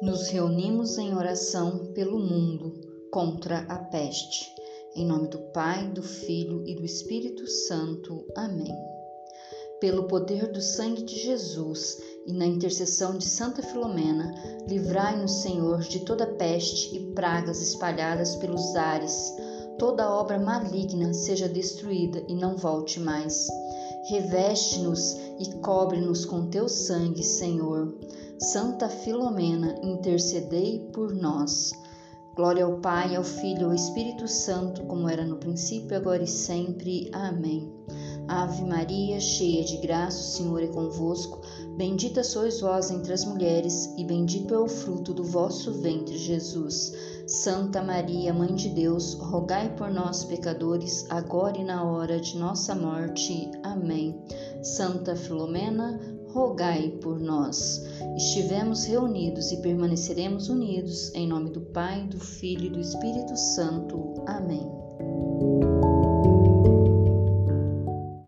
Nos reunimos em oração pelo mundo contra a peste. Em nome do Pai, do Filho e do Espírito Santo. Amém. Pelo poder do sangue de Jesus e na intercessão de Santa Filomena, livrai-nos, Senhor, de toda peste e pragas espalhadas pelos ares. Toda obra maligna seja destruída e não volte mais. Reveste-nos e cobre-nos com teu sangue, Senhor. Santa Filomena, intercedei por nós. Glória ao Pai, ao Filho e ao Espírito Santo, como era no princípio, agora e sempre. Amém. Ave Maria, cheia de graça, o Senhor é convosco. Bendita sois vós entre as mulheres, e bendito é o fruto do vosso ventre, Jesus. Santa Maria, Mãe de Deus, rogai por nós, pecadores, agora e na hora de nossa morte. Amém. Santa Filomena, rogai por nós. Estivemos reunidos e permaneceremos unidos, em nome do Pai, do Filho e do Espírito Santo. Amém.